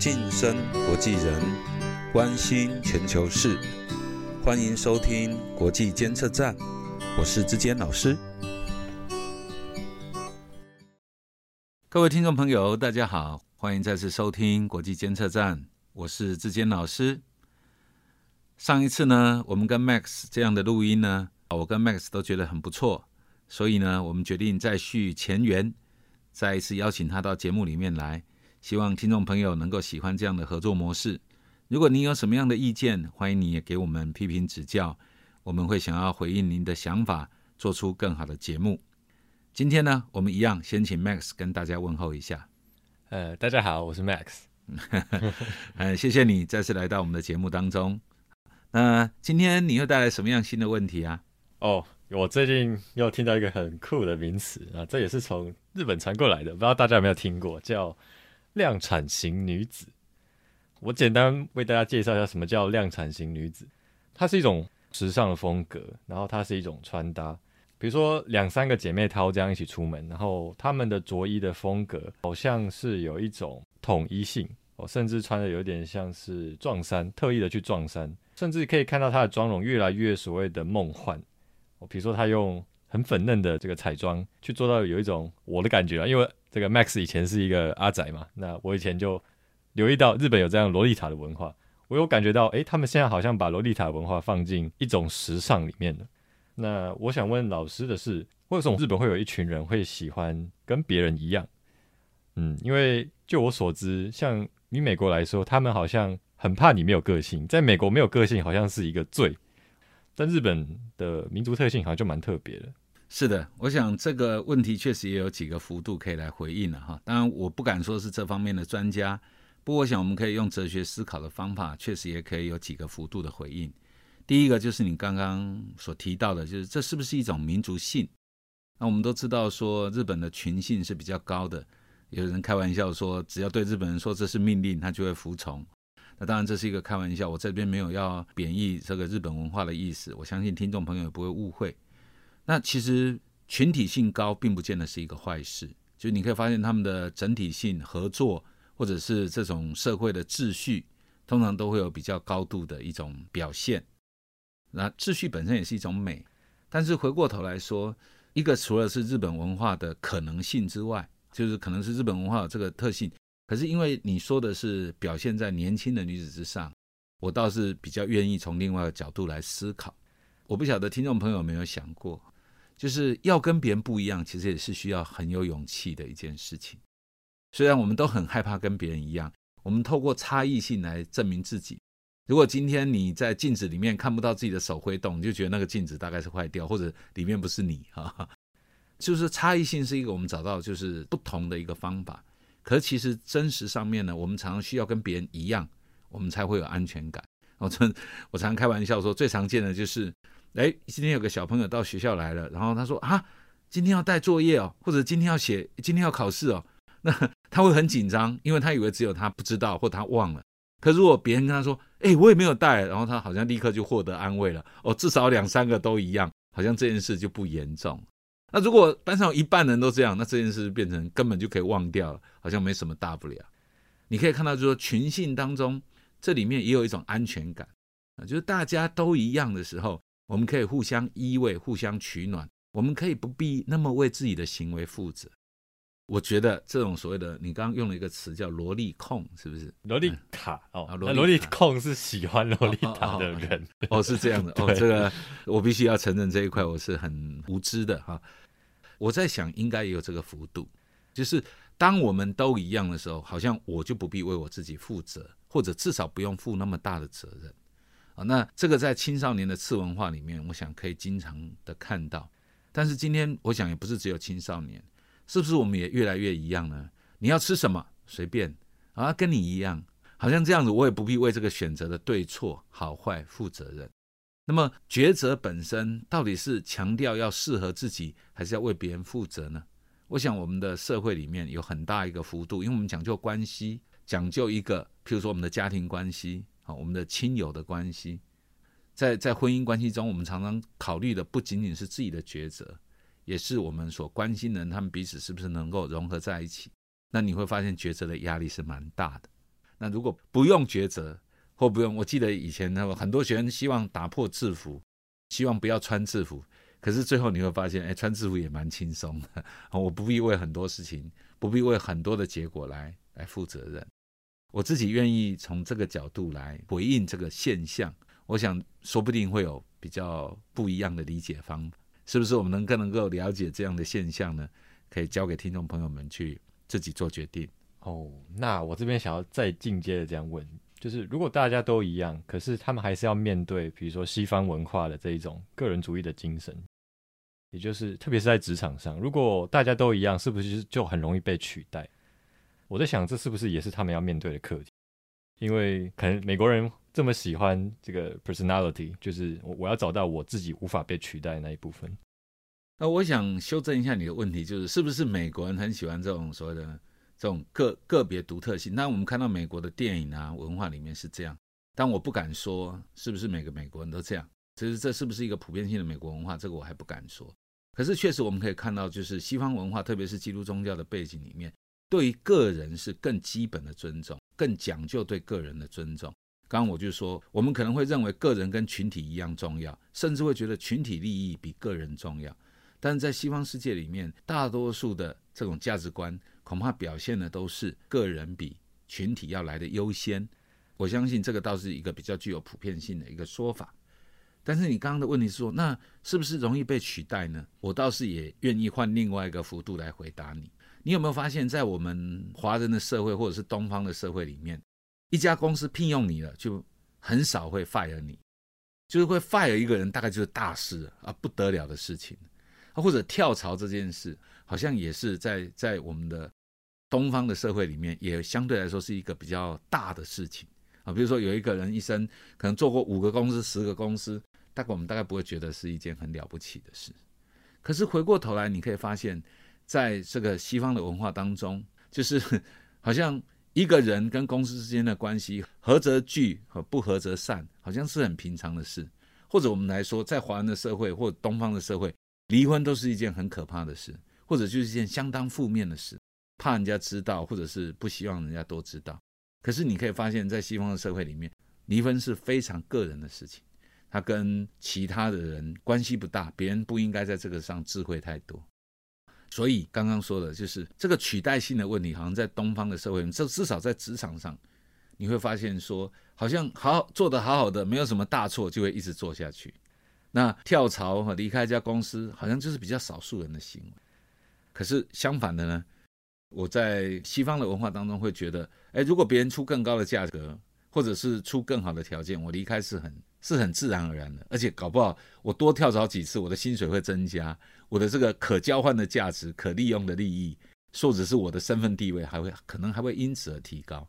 晋升国际人，关心全球事，欢迎收听国际监测站，我是志坚老师。各位听众朋友，大家好，欢迎再次收听国际监测站，我是志坚老师。上一次呢，我们跟 Max 这样的录音呢，我跟 Max 都觉得很不错，所以呢，我们决定再续前缘，再一次邀请他到节目里面来。希望听众朋友能够喜欢这样的合作模式。如果您有什么样的意见，欢迎你也给我们批评指教，我们会想要回应您的想法，做出更好的节目。今天呢，我们一样先请 Max 跟大家问候一下。呃，大家好，我是 Max。呃，谢谢你再次来到我们的节目当中。那今天你又带来什么样新的问题啊？哦，我最近又听到一个很酷的名词啊，这也是从日本传过来的，不知道大家有没有听过，叫。量产型女子，我简单为大家介绍一下什么叫量产型女子。它是一种时尚的风格，然后它是一种穿搭。比如说两三个姐妹淘这样一起出门，然后她们的着衣的风格好像是有一种统一性哦，甚至穿的有点像是撞衫，特意的去撞衫，甚至可以看到她的妆容越来越所谓的梦幻哦。比如说她用很粉嫩的这个彩妆去做到有一种我的感觉啊，因为。这个 Max 以前是一个阿仔嘛，那我以前就留意到日本有这样洛丽塔的文化，我有感觉到，诶，他们现在好像把洛丽塔文化放进一种时尚里面了。那我想问老师的是，为什么日本会有一群人会喜欢跟别人一样？嗯，因为就我所知，像以美国来说，他们好像很怕你没有个性，在美国没有个性好像是一个罪，但日本的民族特性好像就蛮特别的。是的，我想这个问题确实也有几个幅度可以来回应了哈。当然，我不敢说是这方面的专家，不过我想我们可以用哲学思考的方法，确实也可以有几个幅度的回应。第一个就是你刚刚所提到的，就是这是不是一种民族性？那我们都知道说日本的群性是比较高的，有人开玩笑说，只要对日本人说这是命令，他就会服从。那当然这是一个开玩笑，我这边没有要贬义这个日本文化的意思，我相信听众朋友也不会误会。那其实群体性高，并不见得是一个坏事。就你可以发现，他们的整体性合作，或者是这种社会的秩序，通常都会有比较高度的一种表现。那秩序本身也是一种美，但是回过头来说，一个除了是日本文化的可能性之外，就是可能是日本文化有这个特性。可是因为你说的是表现在年轻的女子之上，我倒是比较愿意从另外一个角度来思考。我不晓得听众朋友有没有想过。就是要跟别人不一样，其实也是需要很有勇气的一件事情。虽然我们都很害怕跟别人一样，我们透过差异性来证明自己。如果今天你在镜子里面看不到自己的手会动，你就觉得那个镜子大概是坏掉，或者里面不是你哈。就是差异性是一个我们找到就是不同的一个方法。可其实真实上面呢，我们常常需要跟别人一样，我们才会有安全感。我常我常开玩笑说，最常见的就是。哎，今天有个小朋友到学校来了，然后他说啊，今天要带作业哦，或者今天要写，今天要考试哦，那他会很紧张，因为他以为只有他不知道或他忘了。可如果别人跟他说，哎，我也没有带，然后他好像立刻就获得安慰了。哦，至少两三个都一样，好像这件事就不严重。那如果班上一半人都这样，那这件事变成根本就可以忘掉了，好像没什么大不了。你可以看到，就是说群性当中，这里面也有一种安全感啊，就是大家都一样的时候。我们可以互相依偎，互相取暖。我们可以不必那么为自己的行为负责。我觉得这种所谓的，你刚刚用了一个词叫“萝莉控”，是不是？萝莉塔哦，萝莉控是喜欢萝莉塔的人 哦，是这样的哦。这个我必须要承认这一块我是很无知的哈。我在想，应该也有这个幅度，就是当我们都一样的时候，好像我就不必为我自己负责，或者至少不用负那么大的责任。那这个在青少年的次文化里面，我想可以经常的看到。但是今天我想也不是只有青少年，是不是我们也越来越一样呢？你要吃什么随便啊，跟你一样，好像这样子，我也不必为这个选择的对错好坏负责任。那么抉择本身到底是强调要适合自己，还是要为别人负责呢？我想我们的社会里面有很大一个幅度，因为我们讲究关系，讲究一个，譬如说我们的家庭关系。我们的亲友的关系，在在婚姻关系中，我们常常考虑的不仅仅是自己的抉择，也是我们所关心的人，他们彼此是不是能够融合在一起。那你会发现抉择的压力是蛮大的。那如果不用抉择或不用，我记得以前呢，很多学生希望打破制服，希望不要穿制服，可是最后你会发现，哎，穿制服也蛮轻松的，我不必为很多事情，不必为很多的结果来来负责任。我自己愿意从这个角度来回应这个现象，我想说不定会有比较不一样的理解方，是不是？我们能更能够了解这样的现象呢？可以交给听众朋友们去自己做决定。哦，那我这边想要再进阶的这样问，就是如果大家都一样，可是他们还是要面对，比如说西方文化的这一种个人主义的精神，也就是特别是在职场上，如果大家都一样，是不是就很容易被取代？我在想，这是不是也是他们要面对的课题？因为可能美国人这么喜欢这个 personality，就是我我要找到我自己无法被取代的那一部分。那我想修正一下你的问题，就是是不是美国人很喜欢这种所谓的这种个个别独特性？那我们看到美国的电影啊文化里面是这样，但我不敢说是不是每个美国人都这样。其实这是不是一个普遍性的美国文化，这个我还不敢说。可是确实我们可以看到，就是西方文化，特别是基督宗教的背景里面。对于个人是更基本的尊重，更讲究对个人的尊重。刚刚我就说，我们可能会认为个人跟群体一样重要，甚至会觉得群体利益比个人重要。但是在西方世界里面，大多数的这种价值观恐怕表现的都是个人比群体要来的优先。我相信这个倒是一个比较具有普遍性的一个说法。但是你刚刚的问题是说，那是不是容易被取代呢？我倒是也愿意换另外一个幅度来回答你。你有没有发现，在我们华人的社会或者是东方的社会里面，一家公司聘用你了，就很少会 fire 你，就是会 fire 一个人，大概就是大事啊，不得了的事情，啊或者跳槽这件事，好像也是在在我们的东方的社会里面，也相对来说是一个比较大的事情啊。比如说有一个人一生可能做过五个公司、十个公司，大概我们大概不会觉得是一件很了不起的事，可是回过头来，你可以发现。在这个西方的文化当中，就是 好像一个人跟公司之间的关系，合则聚和不合则散，好像是很平常的事。或者我们来说，在华人的社会或东方的社会，离婚都是一件很可怕的事，或者就是一件相当负面的事，怕人家知道，或者是不希望人家都知道。可是你可以发现，在西方的社会里面，离婚是非常个人的事情，他跟其他的人关系不大，别人不应该在这个上智慧太多。所以刚刚说的就是这个取代性的问题，好像在东方的社会，这至少在职场上，你会发现说，好像好做得好好的，没有什么大错，就会一直做下去。那跳槽和离开一家公司，好像就是比较少数人的行为。可是相反的呢，我在西方的文化当中会觉得，哎，如果别人出更高的价格，或者是出更好的条件，我离开是很。是很自然而然的，而且搞不好我多跳槽几次，我的薪水会增加，我的这个可交换的价值、可利用的利益，或者是我的身份地位，还会可能还会因此而提高。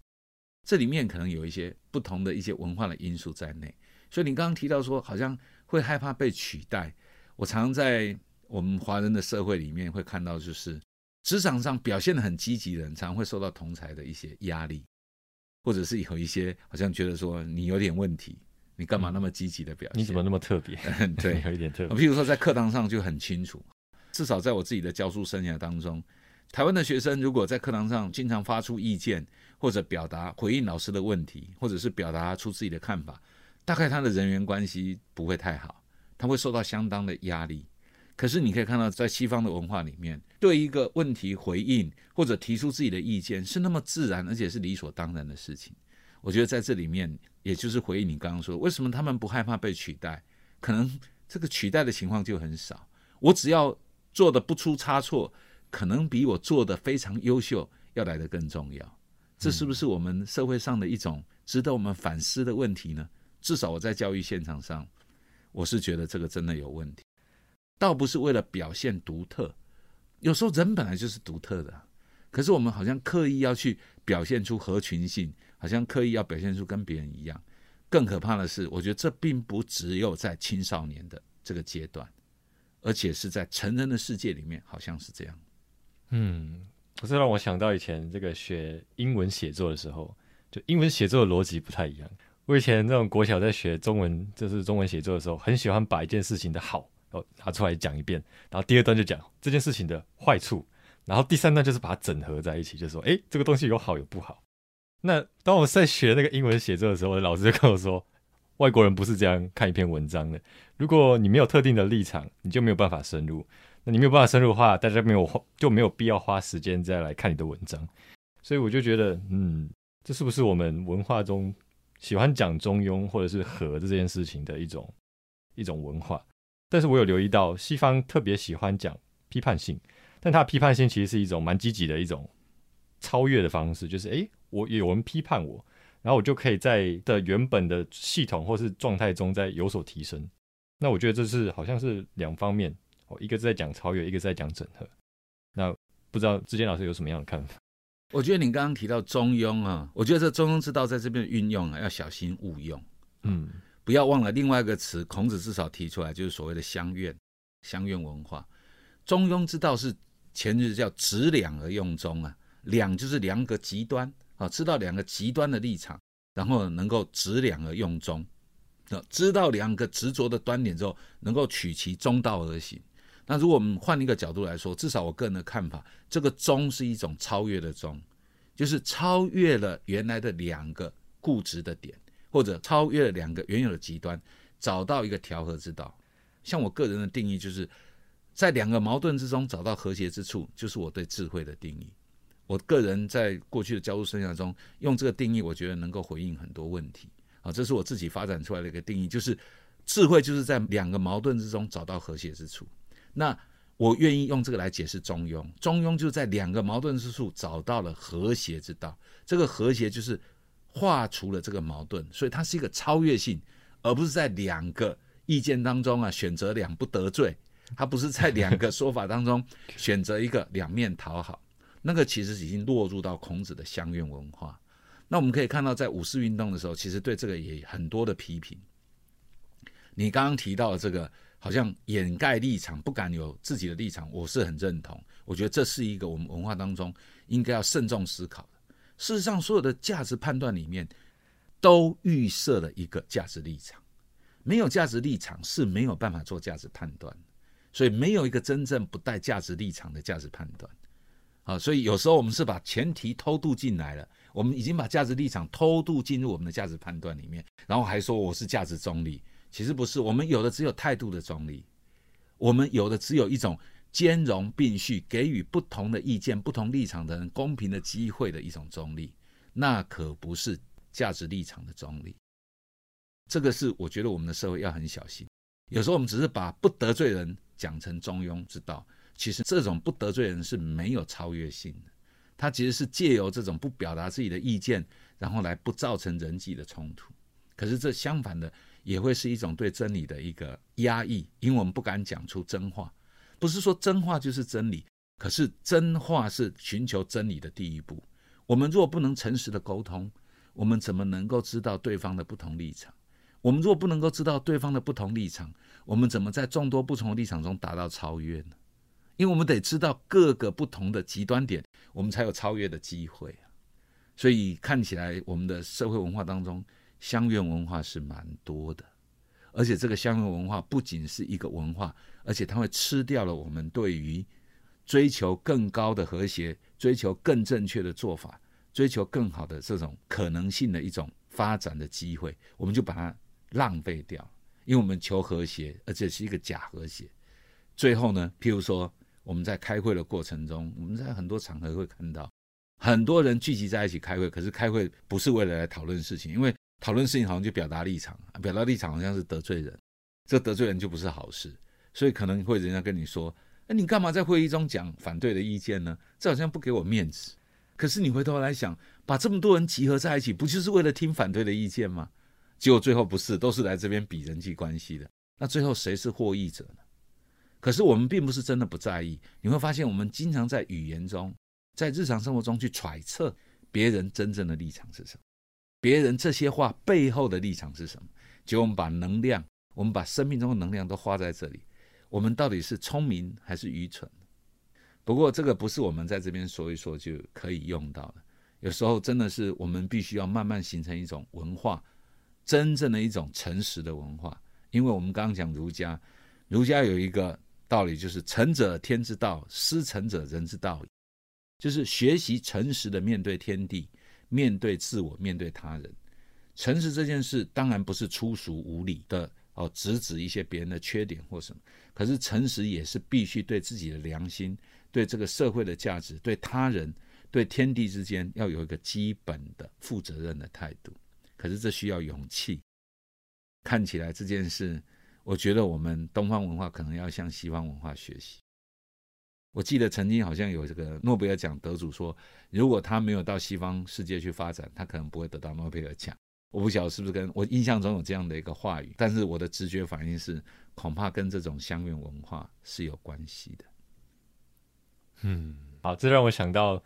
这里面可能有一些不同的一些文化的因素在内。所以你刚刚提到说，好像会害怕被取代。我常常在我们华人的社会里面会看到，就是职场上表现的很积极的人，常会受到同才的一些压力，或者是有一些好像觉得说你有点问题。你干嘛那么积极的表现？你怎么那么特别？对，有一点特别。譬如说，在课堂上就很清楚，至少在我自己的教书生涯当中，台湾的学生如果在课堂上经常发出意见，或者表达回应老师的问题，或者是表达出自己的看法，大概他的人员关系不会太好，他会受到相当的压力。可是你可以看到，在西方的文化里面，对一个问题回应或者提出自己的意见是那么自然，而且是理所当然的事情。我觉得在这里面。也就是回应你刚刚说，为什么他们不害怕被取代？可能这个取代的情况就很少。我只要做的不出差错，可能比我做的非常优秀要来的更重要。这是不是我们社会上的一种值得我们反思的问题呢？至少我在教育现场上，我是觉得这个真的有问题。倒不是为了表现独特，有时候人本来就是独特的，可是我们好像刻意要去表现出合群性。好像刻意要表现出跟别人一样，更可怕的是，我觉得这并不只有在青少年的这个阶段，而且是在成人的世界里面，好像是这样。嗯，这让我想到以前这个学英文写作的时候，就英文写作的逻辑不太一样。我以前那种国小在学中文，就是中文写作的时候，很喜欢把一件事情的好哦拿出来讲一遍，然后第二段就讲这件事情的坏处，然后第三段就是把它整合在一起，就说哎，这个东西有好有不好。那当我在学那个英文写作的时候，我的老师就跟我说，外国人不是这样看一篇文章的。如果你没有特定的立场，你就没有办法深入。那你没有办法深入的话，大家没有花就没有必要花时间再来看你的文章。所以我就觉得，嗯，这是不是我们文化中喜欢讲中庸或者是和这件事情的一种一种文化？但是我有留意到，西方特别喜欢讲批判性，但他的批判性其实是一种蛮积极的一种超越的方式，就是诶，我有人批判我，然后我就可以在的原本的系统或是状态中再有所提升。那我觉得这是好像是两方面哦，一个在讲超越，一个在讲整合。那不知道志坚老师有什么样的看法？我觉得你刚刚提到中庸啊，我觉得这中庸之道在这边运用啊，要小心误用。嗯，不要忘了另外一个词，孔子至少提出来就是所谓的乡愿，乡愿文化。中庸之道是前日叫执两而用中啊。两就是两个极端啊，知道两个极端的立场，然后能够执两而用中，那知道两个执着的端点之后，能够取其中道而行。那如果我们换一个角度来说，至少我个人的看法，这个中是一种超越的中，就是超越了原来的两个固执的点，或者超越了两个原有的极端，找到一个调和之道。像我个人的定义，就是在两个矛盾之中找到和谐之处，就是我对智慧的定义。我个人在过去的教书生涯中，用这个定义，我觉得能够回应很多问题。啊，这是我自己发展出来的一个定义，就是智慧就是在两个矛盾之中找到和谐之处。那我愿意用这个来解释中庸，中庸就在两个矛盾之处找到了和谐之道。这个和谐就是化除了这个矛盾，所以它是一个超越性，而不是在两个意见当中啊选择两不得罪，它不是在两个说法当中 选择一个两面讨好。那个其实已经落入到孔子的乡愿文化。那我们可以看到，在五四运动的时候，其实对这个也很多的批评。你刚刚提到的这个，好像掩盖立场，不敢有自己的立场，我是很认同。我觉得这是一个我们文化当中应该要慎重思考的。事实上，所有的价值判断里面，都预设了一个价值立场。没有价值立场是没有办法做价值判断所以没有一个真正不带价值立场的价值判断。啊，所以有时候我们是把前提偷渡进来了，我们已经把价值立场偷渡进入我们的价值判断里面，然后还说我是价值中立，其实不是，我们有的只有态度的中立，我们有的只有一种兼容并蓄，给予不同的意见、不同立场的人公平的机会的一种中立，那可不是价值立场的中立。这个是我觉得我们的社会要很小心，有时候我们只是把不得罪人讲成中庸之道。其实这种不得罪人是没有超越性的，他其实是借由这种不表达自己的意见，然后来不造成人际的冲突。可是这相反的也会是一种对真理的一个压抑，因为我们不敢讲出真话。不是说真话就是真理，可是真话是寻求真理的第一步。我们若不能诚实的沟通，我们怎么能够知道对方的不同立场？我们若不能够知道对方的不同立场，我们怎么在众多不同的立场中达到超越呢？因为我们得知道各个不同的极端点，我们才有超越的机会。所以看起来，我们的社会文化当中，乡愿文化是蛮多的。而且这个乡愿文化不仅是一个文化，而且它会吃掉了我们对于追求更高的和谐、追求更正确的做法、追求更好的这种可能性的一种发展的机会，我们就把它浪费掉。因为我们求和谐，而且是一个假和谐。最后呢，譬如说。我们在开会的过程中，我们在很多场合会看到很多人聚集在一起开会，可是开会不是为了来讨论事情，因为讨论事情好像就表达立场，表达立场好像是得罪人，这得罪人就不是好事，所以可能会人家跟你说：“哎，你干嘛在会议中讲反对的意见呢？这好像不给我面子。”可是你回头来想，把这么多人集合在一起，不就是为了听反对的意见吗？结果最后不是，都是来这边比人际关系的。那最后谁是获益者呢？可是我们并不是真的不在意，你会发现我们经常在语言中，在日常生活中去揣测别人真正的立场是什么，别人这些话背后的立场是什么。就我们把能量，我们把生命中的能量都花在这里，我们到底是聪明还是愚蠢？不过这个不是我们在这边说一说就可以用到的，有时候真的是我们必须要慢慢形成一种文化，真正的一种诚实的文化。因为我们刚刚讲儒家，儒家有一个。道理就是诚者天之道，失诚者人之道。就是学习诚实的面对天地，面对自我，面对他人。诚实这件事当然不是粗俗无礼的哦，直指一些别人的缺点或什么。可是诚实也是必须对自己的良心、对这个社会的价值、对他人、对天地之间要有一个基本的负责任的态度。可是这需要勇气。看起来这件事，我觉得我们东方文化可能要向西方文化学习。我记得曾经好像有这个诺贝尔奖得主说，如果他没有到西方世界去发展，他可能不会得到诺贝尔奖。我不晓得是不是跟我印象中有这样的一个话语，但是我的直觉反应是，恐怕跟这种乡愿文化是有关系的。嗯，好，这让我想到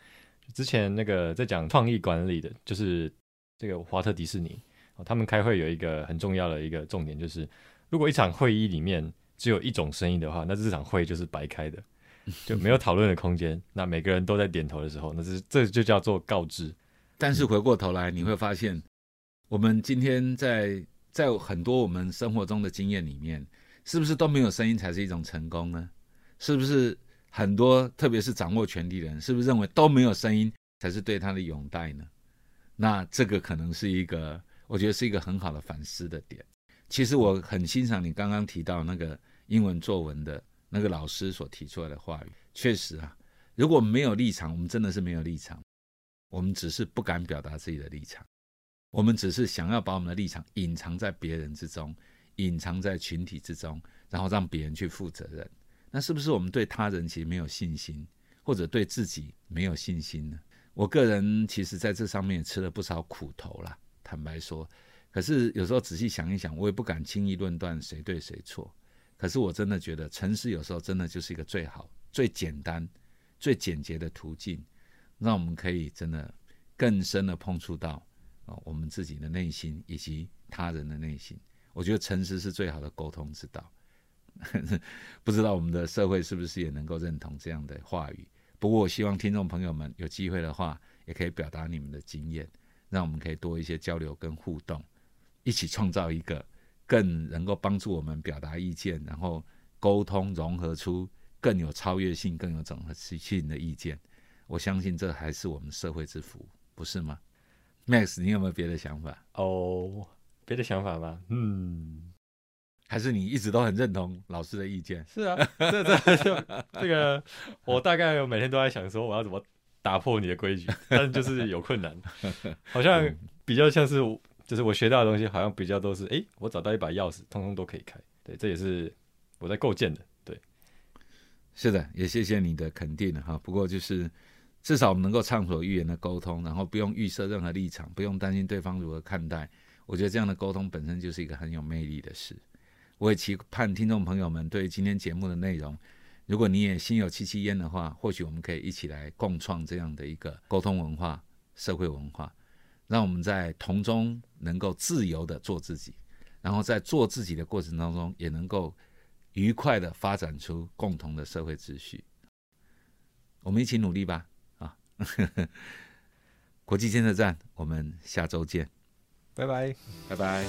之前那个在讲创意管理的，就是这个华特迪士尼，他们开会有一个很重要的一个重点，就是如果一场会议里面只有一种声音的话，那这场会就是白开的。就没有讨论的空间。那每个人都在点头的时候，那这这就叫做告知。但是回过头来，你会发现，我们今天在在很多我们生活中的经验里面，是不是都没有声音才是一种成功呢？是不是很多特别是掌握权力的人，是不是认为都没有声音才是对他的拥戴呢？那这个可能是一个，我觉得是一个很好的反思的点。其实我很欣赏你刚刚提到那个英文作文的。那个老师所提出来的话语，确实啊，如果没有立场，我们真的是没有立场。我们只是不敢表达自己的立场，我们只是想要把我们的立场隐藏在别人之中，隐藏在群体之中，然后让别人去负责任。那是不是我们对他人其实没有信心，或者对自己没有信心呢？我个人其实在这上面也吃了不少苦头啦，坦白说。可是有时候仔细想一想，我也不敢轻易论断谁对谁错。可是我真的觉得，诚实有时候真的就是一个最好、最简单、最简洁的途径，让我们可以真的更深的碰触到啊我们自己的内心以及他人的内心。我觉得诚实是最好的沟通之道。不知道我们的社会是不是也能够认同这样的话语？不过我希望听众朋友们有机会的话，也可以表达你们的经验，让我们可以多一些交流跟互动，一起创造一个。更能够帮助我们表达意见，然后沟通融合出更有超越性、更有整合性的意见。我相信这还是我们社会之福，不是吗？Max，你有没有别的想法？哦，别的想法吗？嗯，还是你一直都很认同老师的意见？是啊，这这这这个，我大概每天都在想说，我要怎么打破你的规矩，但就是有困难，好像 比较像是。就是我学到的东西，好像比较都是，哎，我找到一把钥匙，通通都可以开。对，这也是我在构建的。对，是的，也谢谢你的肯定哈。不过就是至少我们能够畅所欲言的沟通，然后不用预设任何立场，不用担心对方如何看待。我觉得这样的沟通本身就是一个很有魅力的事。我也期盼听众朋友们对今天节目的内容，如果你也心有戚戚焉的话，或许我们可以一起来共创这样的一个沟通文化、社会文化。让我们在同中能够自由的做自己，然后在做自己的过程当中，也能够愉快的发展出共同的社会秩序。我们一起努力吧！啊，国际监测站，我们下周见，拜拜，拜拜。